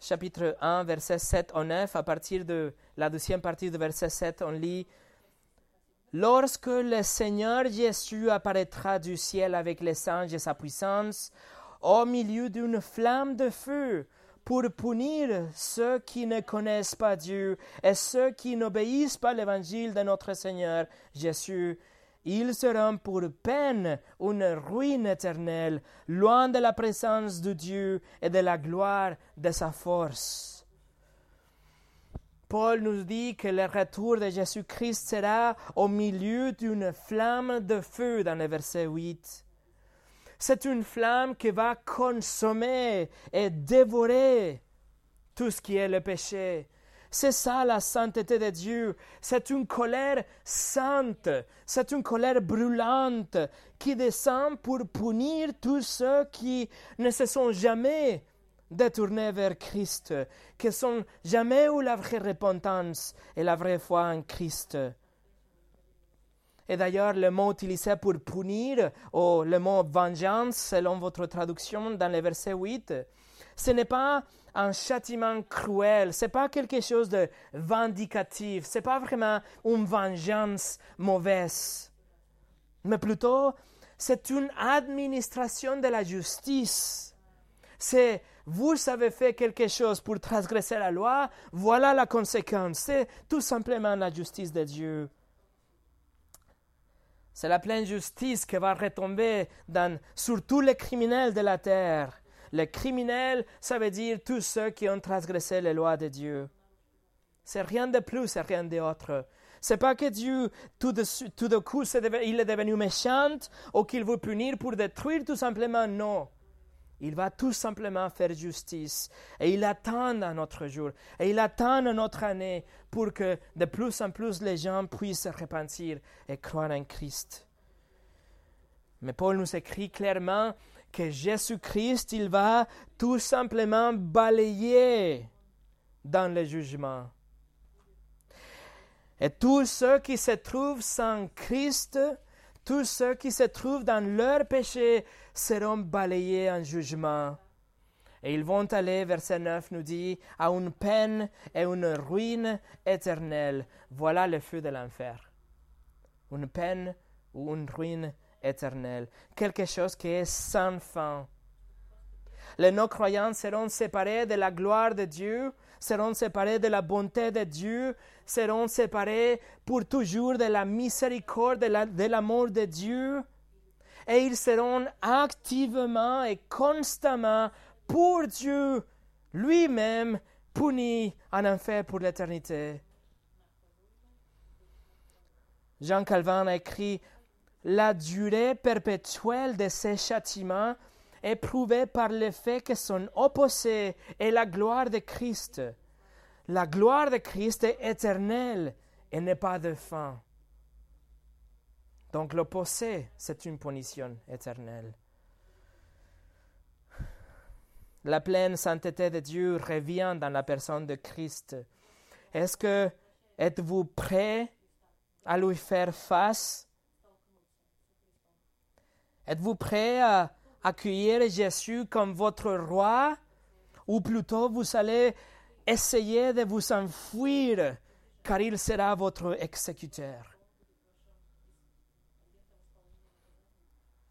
Chapitre 1 verset 7 au 9, à partir de la deuxième partie du verset 7, on lit Lorsque le Seigneur Jésus apparaîtra du ciel avec les anges et sa puissance, au milieu d'une flamme de feu, pour punir ceux qui ne connaissent pas Dieu et ceux qui n'obéissent pas l'évangile de notre Seigneur Jésus, ils seront pour peine une ruine éternelle, loin de la présence de Dieu et de la gloire de sa force. Paul nous dit que le retour de Jésus-Christ sera au milieu d'une flamme de feu dans le verset 8. C'est une flamme qui va consommer et dévorer tout ce qui est le péché. C'est ça la sainteté de Dieu. C'est une colère sainte, c'est une colère brûlante qui descend pour punir tous ceux qui ne se sont jamais détournés vers Christ, qui sont jamais eu la vraie repentance et la vraie foi en Christ. Et d'ailleurs, le mot utilisé pour punir, ou le mot vengeance, selon votre traduction dans le verset 8, ce n'est pas un châtiment cruel, ce n'est pas quelque chose de vindicatif, ce n'est pas vraiment une vengeance mauvaise, mais plutôt c'est une administration de la justice. C'est vous avez fait quelque chose pour transgresser la loi, voilà la conséquence. C'est tout simplement la justice de Dieu. C'est la pleine justice qui va retomber sur tous les criminels de la terre. Les criminels, ça veut dire tous ceux qui ont transgressé les lois de Dieu. C'est rien de plus, c'est rien d'autre. C'est pas que Dieu, tout de, tout de coup, il est devenu méchant ou qu'il veut punir pour détruire, tout simplement, non. Il va tout simplement faire justice. Et il attend à notre jour. Et il attend à notre année pour que de plus en plus les gens puissent se repentir et croire en Christ. Mais Paul nous écrit clairement que Jésus-Christ, il va tout simplement balayer dans le jugement. Et tous ceux qui se trouvent sans Christ, tous ceux qui se trouvent dans leur péché seront balayés en jugement. Et ils vont aller, verset 9 nous dit, à une peine et une ruine éternelle. Voilà le feu de l'enfer. Une peine ou une ruine éternelle. Quelque chose qui est sans fin. Les non-croyants seront séparés de la gloire de Dieu, seront séparés de la bonté de Dieu, seront séparés pour toujours de la miséricorde, de l'amour de, de Dieu, et ils seront activement et constamment pour Dieu lui-même punis en enfer pour l'éternité. Jean Calvin a écrit La durée perpétuelle de ces châtiments est prouvée par le fait que son opposé est la gloire de Christ. La gloire de Christ est éternelle et n'est pas de fin. Donc l'opposé, c'est une punition éternelle. La pleine sainteté de Dieu revient dans la personne de Christ. Est-ce que êtes-vous prêt à lui faire face? Êtes-vous prêt à accueillir Jésus comme votre roi? Ou plutôt vous allez essayez de vous enfuir, car il sera votre exécuteur.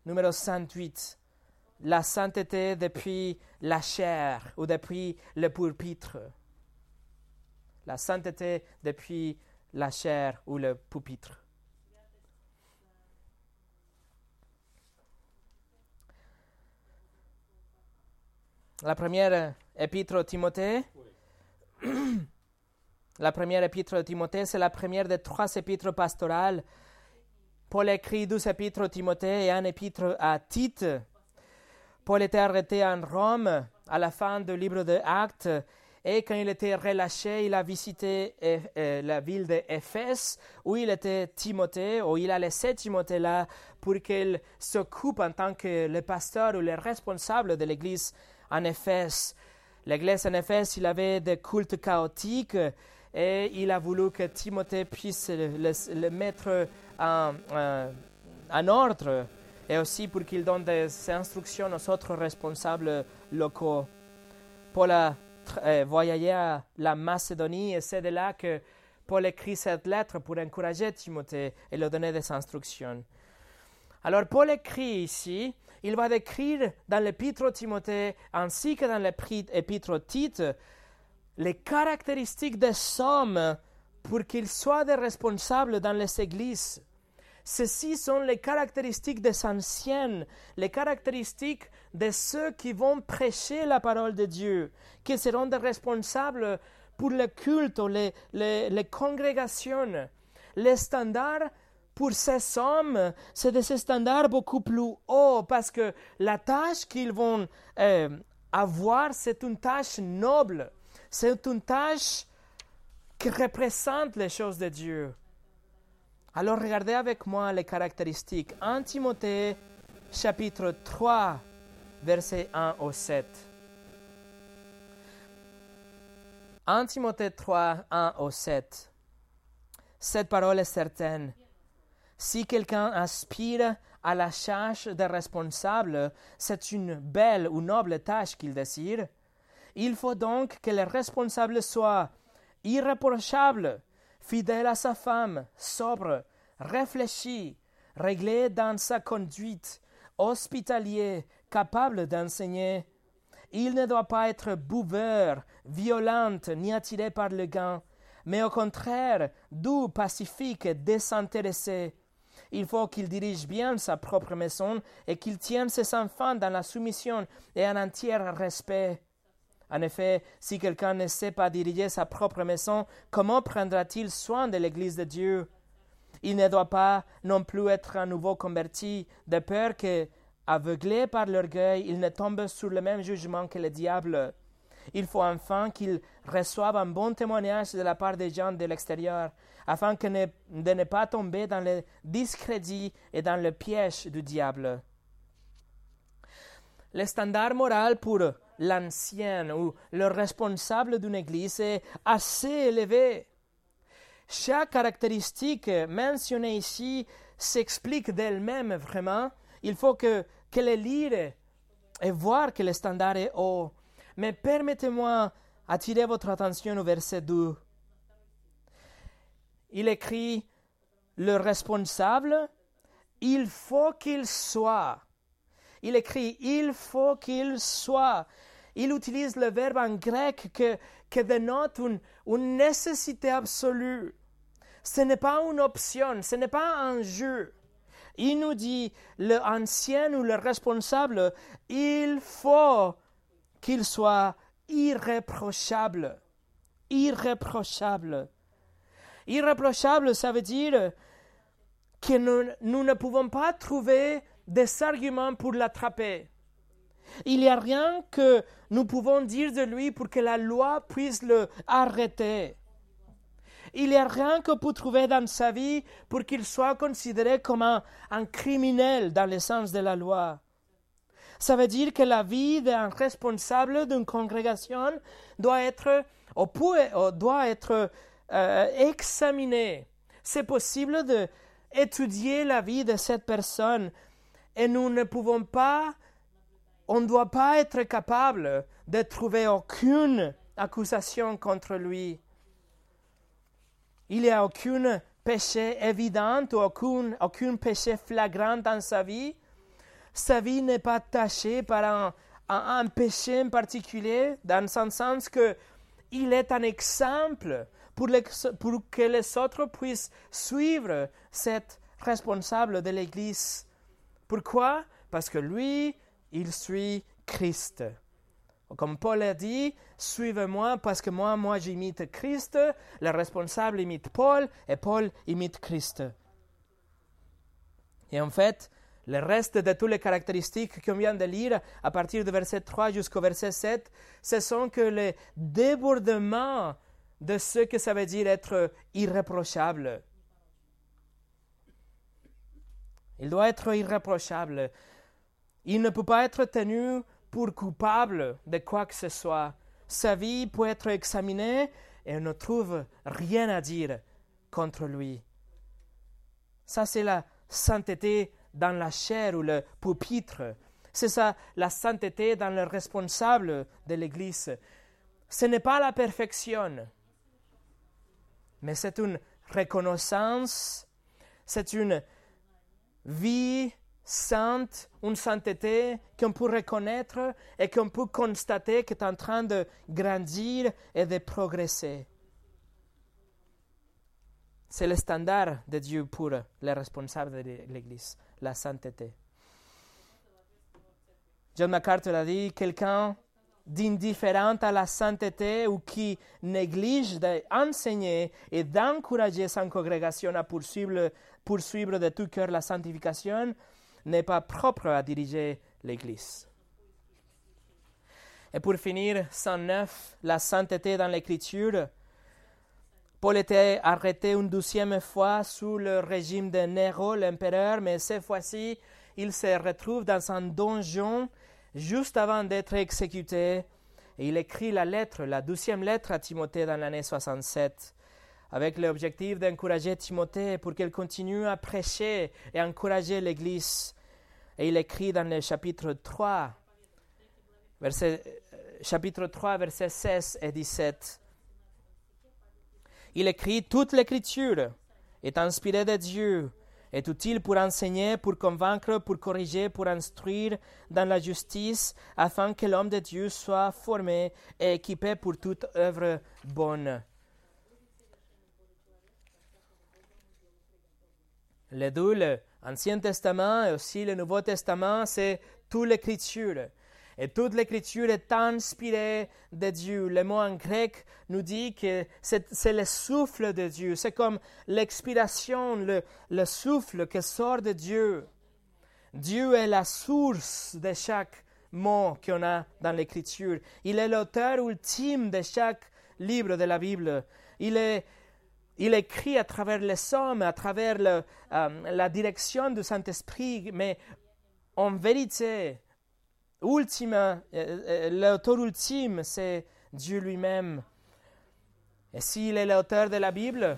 Numéro 108. La sainteté depuis la chair ou depuis le pupitre. La sainteté depuis la chair ou le pupitre. La première épître Timothée *clears throat* la première épître de Timothée, c'est la première des trois épîtres pastorales. Paul écrit deux épîtres à Timothée et un épître à Tite. Paul était arrêté en Rome à la fin du livre de Actes et quand il était relâché, il a visité euh, euh, la ville d'Éphèse où il était Timothée, où il a laissé Timothée là pour qu'il s'occupe en tant que le pasteur ou le responsable de l'église en Éphèse. L'église en Éphèse, il avait des cultes chaotiques et il a voulu que Timothée puisse le, mettre en, ordre et aussi pour qu'il donne des instructions aux autres responsables locaux. Paul a euh, voyagé à la Macédonie et c'est de là que Paul écrit cette lettre pour encourager Timothée et lui donner des instructions. Alors Paul écrit ici il va décrire dans l'épître Timothée ainsi que dans l'épître Tite les caractéristiques des hommes pour qu'ils soient des responsables dans les églises. Ceci sont les caractéristiques des anciens, les caractéristiques de ceux qui vont prêcher la parole de Dieu, qui seront des responsables pour le culte, les, les, les congrégations. Les standards pour ces hommes, c'est des standards beaucoup plus hauts parce que la tâche qu'ils vont euh, avoir, c'est une tâche noble. C'est une tâche qui représente les choses de Dieu. Alors regardez avec moi les caractéristiques. 1 Timothée chapitre 3, versets 1 au 7. 1 Timothée 3, 1 au 7. Cette parole est certaine. Si quelqu'un aspire à la charge de responsable, c'est une belle ou noble tâche qu'il désire. Il faut donc que le responsable soit irréprochable, fidèle à sa femme, sobre, réfléchi, réglé dans sa conduite, hospitalier, capable d'enseigner. Il ne doit pas être bouveur, violent, ni attiré par le gain, mais au contraire, doux, pacifique, désintéressé il faut qu'il dirige bien sa propre maison et qu'il tienne ses enfants dans la soumission et un entier respect. En effet, si quelqu'un ne sait pas diriger sa propre maison, comment prendra-t-il soin de l'Église de Dieu? Il ne doit pas non plus être à nouveau converti, de peur que, aveuglés par l'orgueil, ils ne tombent sur le même jugement que le diable. Il faut enfin qu'ils reçoivent un bon témoignage de la part des gens de l'extérieur, afin que de ne pas tomber dans le discrédit et dans le piège du diable. Le standard moral pour l'ancien ou le responsable d'une église est assez élevé. Chaque caractéristique mentionnée ici s'explique d'elle-même vraiment. Il faut que, que les lire et voir que le standard est haut. Mais permettez-moi attirer votre attention au verset 2. Il écrit Le responsable, il faut qu'il soit. Il écrit Il faut qu'il soit. Il utilise le verbe en grec que, que dénote une, une nécessité absolue. Ce n'est pas une option, ce n'est pas un jeu. Il nous dit, l'ancien ou le responsable, il faut qu'il soit irréprochable. Irréprochable. Irréprochable, ça veut dire que nous, ne pouvons pas trouver des arguments pour l'attraper. Il n'y a rien que nous pouvons dire de lui pour que la loi puisse le arrêter. Il n'y a rien que pour trouver dans sa vie pour qu'il soit considéré comme un, criminel dans le sens de la loi. Ça veut dire que la vie d'un responsable d'une congrégation doit être, ou doit être euh, examinée. C'est possible d'étudier la vie de cette personne et nous ne pouvons pas, on ne doit pas être capable de trouver aucune accusation contre lui. Il n'y a aucun péché évident ou aucun, aucun péché flagrant dans sa vie sa vie n'est pas tachée par un, péché en particulier, dans le sens que il est un exemple pour, que les autres puissent suivre cette responsable de l'Église. Pourquoi? Parce que lui, il suit Christ. Comme Paul a dit, suivez-moi parce que moi, moi, j'imite Christ, le responsable imite Paul et Paul imite Christ. Et en fait, le reste de toutes les caractéristiques qu'on vient de lire, à partir du verset 3 jusqu'au verset 7, ce sont que les débordements de ce que ça veut dire être irréprochable. Il doit être irréprochable. Il ne peut pas être tenu pour coupable de quoi que ce soit. Sa vie peut être examinée et on ne trouve rien à dire contre lui. Ça, c'est la sainteté dans la chair ou le pupitre. C'est ça la sainteté dans le responsable de l'Église. Ce n'est pas la perfection, mais c'est une reconnaissance, c'est une vie sainte, une sainteté qu'on peut reconnaître et qu'on peut constater qu'est en train de grandir et de progresser. C'est le standard de Dieu pour les responsables de l'Église la sainteté. John MacArthur a dit quelqu'un d'indifférent à la sainteté ou qui néglige d'enseigner et d'encourager sa congrégation à poursuivre, poursuivre de tout cœur la sanctification n'est pas propre à diriger l'Église. Et pour finir, 109, la sainteté dans l'Écriture. Paul était arrêté une douzième fois sous le régime de Néro, l'empereur, mais cette fois-ci, il se retrouve dans un donjon juste avant d'être exécuté. Il écrit la lettre, la douzième lettre à Timothée dans l'année 67, avec l'objectif d'encourager Timothée pour qu'il continue à prêcher et encourager l'Église. Et il écrit dans le chapitre 3, verset, euh, chapitre 3, versets 16 et 17. Il écrit Toute l'écriture est inspirée de Dieu, est utile pour enseigner, pour convaincre, pour corriger, pour instruire dans la justice, afin que l'homme de Dieu soit formé et équipé pour toute œuvre bonne. Les deux, l'Ancien Testament et aussi le Nouveau Testament, c'est toute l'écriture. Et toute l'écriture est inspirée de Dieu. Le mot en grec nous dit que c'est le souffle de Dieu. C'est comme l'expiration, le, le souffle qui sort de Dieu. Dieu est la source de chaque mot qu'on a dans l'Écriture. Il est l'auteur ultime de chaque livre de la Bible. Il écrit à travers les sommes, à travers euh, la direction du Saint-Esprit, mais en vérité, ultime, euh, euh, l'auteur ultime, c'est Dieu lui-même. Et s'il est l'auteur de la Bible,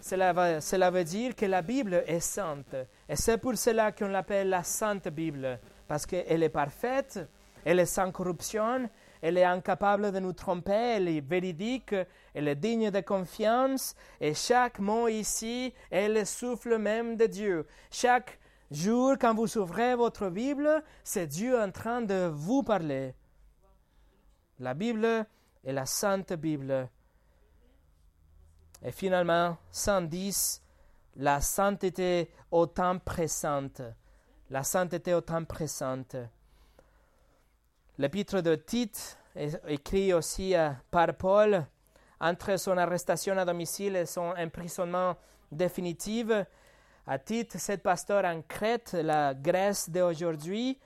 cela, cela veut dire que la Bible est sainte. Et c'est pour cela qu'on l'appelle la Sainte Bible, parce qu'elle est parfaite, elle est sans corruption, elle est incapable de nous tromper, elle est véridique, elle est digne de confiance, et chaque mot ici est le souffle même de Dieu. Chaque jour, quand vous ouvrez votre Bible, c'est Dieu en train de vous parler. La Bible est la Sainte Bible. Et finalement, 110, la sainteté autant présente. La sainteté autant présente. L'épître de Tite, écrit aussi par Paul, entre son arrestation à domicile et son emprisonnement définitif, à Tite, cette pasteur en Crète, la Grèce d'aujourd'hui,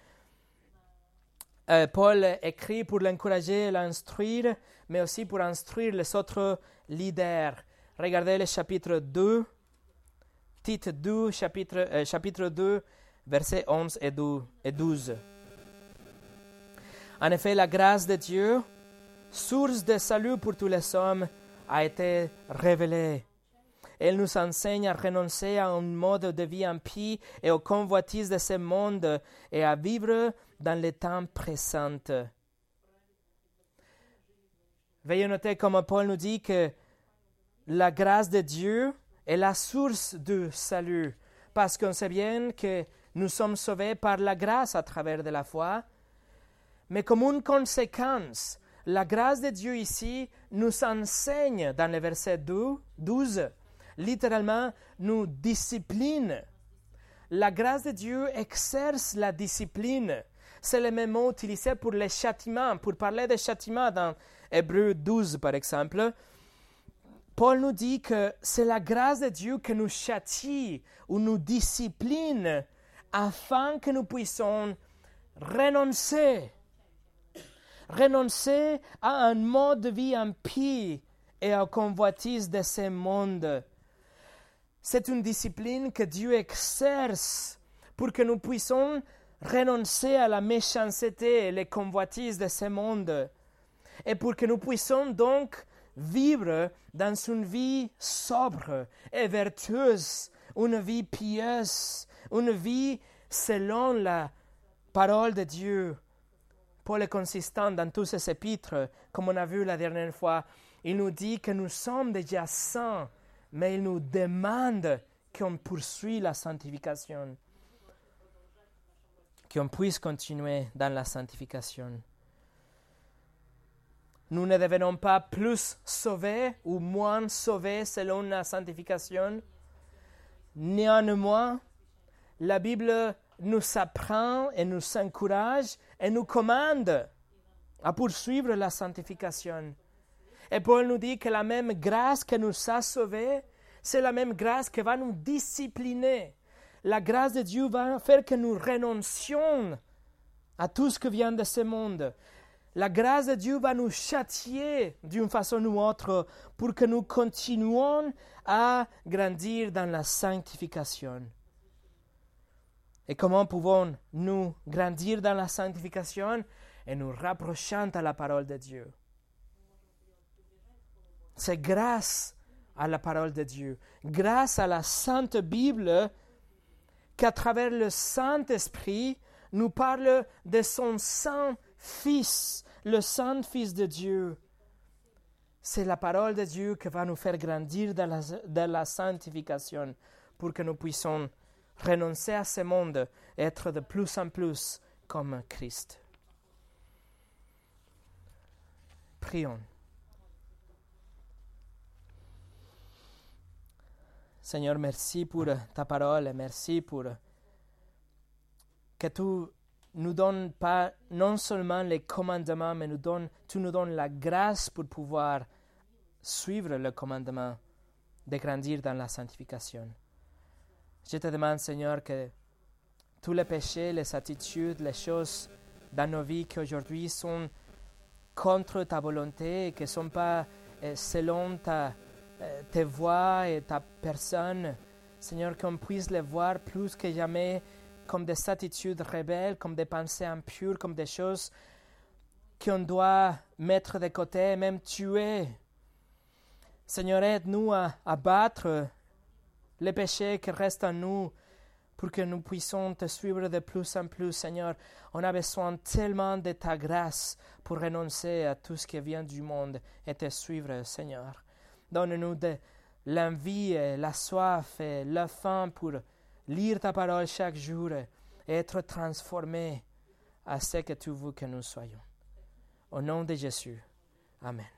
euh, Paul écrit pour l'encourager l'instruire, mais aussi pour instruire les autres leaders. Regardez le chapitre 2, Tite 2, chapitre, euh, chapitre 2, versets 11 et 12. En effet, la grâce de Dieu, source de salut pour tous les hommes, a été révélée. Elle nous enseigne à renoncer à un mode de vie impie et aux convoitises de ce monde et à vivre dans le temps présent. Veuillez noter comme Paul nous dit que la grâce de Dieu est la source du salut, parce qu'on sait bien que nous sommes sauvés par la grâce à travers de la foi, mais comme une conséquence, la grâce de Dieu ici nous enseigne dans le verset 12, littéralement, nous discipline. La grâce de Dieu exerce la discipline. C'est le même mot utilisé pour les châtiments, pour parler des châtiments dans Hébreu 12, par exemple. Paul nous dit que c'est la grâce de Dieu qui nous châtie ou nous discipline afin que nous puissions renoncer renoncer à un mode de vie impie et aux convoitises de ce monde. C'est une discipline que Dieu exerce pour que nous puissions renoncer à la méchanceté et les convoitises de ce monde, et pour que nous puissions donc vivre dans une vie sobre et vertueuse, une vie pieuse, une vie selon la parole de Dieu. Paul est consistant dans tous ces épîtres, comme on a vu la dernière fois. Il nous dit que nous sommes déjà saints, mais il nous demande qu'on poursuive la sanctification, qu'on puisse continuer dans la sanctification. Nous ne devenons pas plus sauvés ou moins sauvés selon la sanctification. Néanmoins, la Bible nous apprend et nous encourage et nous commande à poursuivre la sanctification. Et Paul nous dit que la même grâce qui nous a sauvés, c'est la même grâce qui va nous discipliner. La grâce de Dieu va faire que nous renoncions à tout ce qui vient de ce monde. La grâce de Dieu va nous châtier d'une façon ou autre pour que nous continuions à grandir dans la sanctification. Et comment pouvons-nous grandir dans la sanctification? Et nous rapprochant à la parole de Dieu C'est grâce à la parole de Dieu, grâce à la Sainte Bible, qu'à travers le Saint-Esprit nous parle de son Saint-Fils, le Saint-Fils de Dieu. C'est la parole de Dieu qui va nous faire grandir dans la, la sanctification pour que nous puissions renoncer à ce monde et être de plus en plus comme Christ. Prions. Seigneur, merci pour ta parole merci pour que tu nous donnes pas non seulement les commandements, mais tu nous donnes la grâce pour pouvoir suivre le commandement de grandir dans la sanctification. Je te demande, Seigneur, que tous les péchés, les attitudes, les choses dans nos vies qui aujourd'hui sont contre ta volonté et qui ne sont pas euh, selon ta, tes voies et ta personne. Seigneur, qu'on puisse les voir plus que jamais comme des attitudes rebelles, comme des pensées impures, comme des choses qu'on doit mettre de côté, même tuer. Seigneur, aide-nous à, à battre les péchés qui restent en nous pour que nous puissions te suivre de plus en plus, Seigneur. On a besoin tellement de ta grâce pour renoncer à tout ce qui vient du monde et te suivre, Seigneur. Donne-nous de l'envie, la soif et la faim pour lire ta parole chaque jour et être transformé à ce que tu veux que nous soyons. Au nom de Jésus. Amen.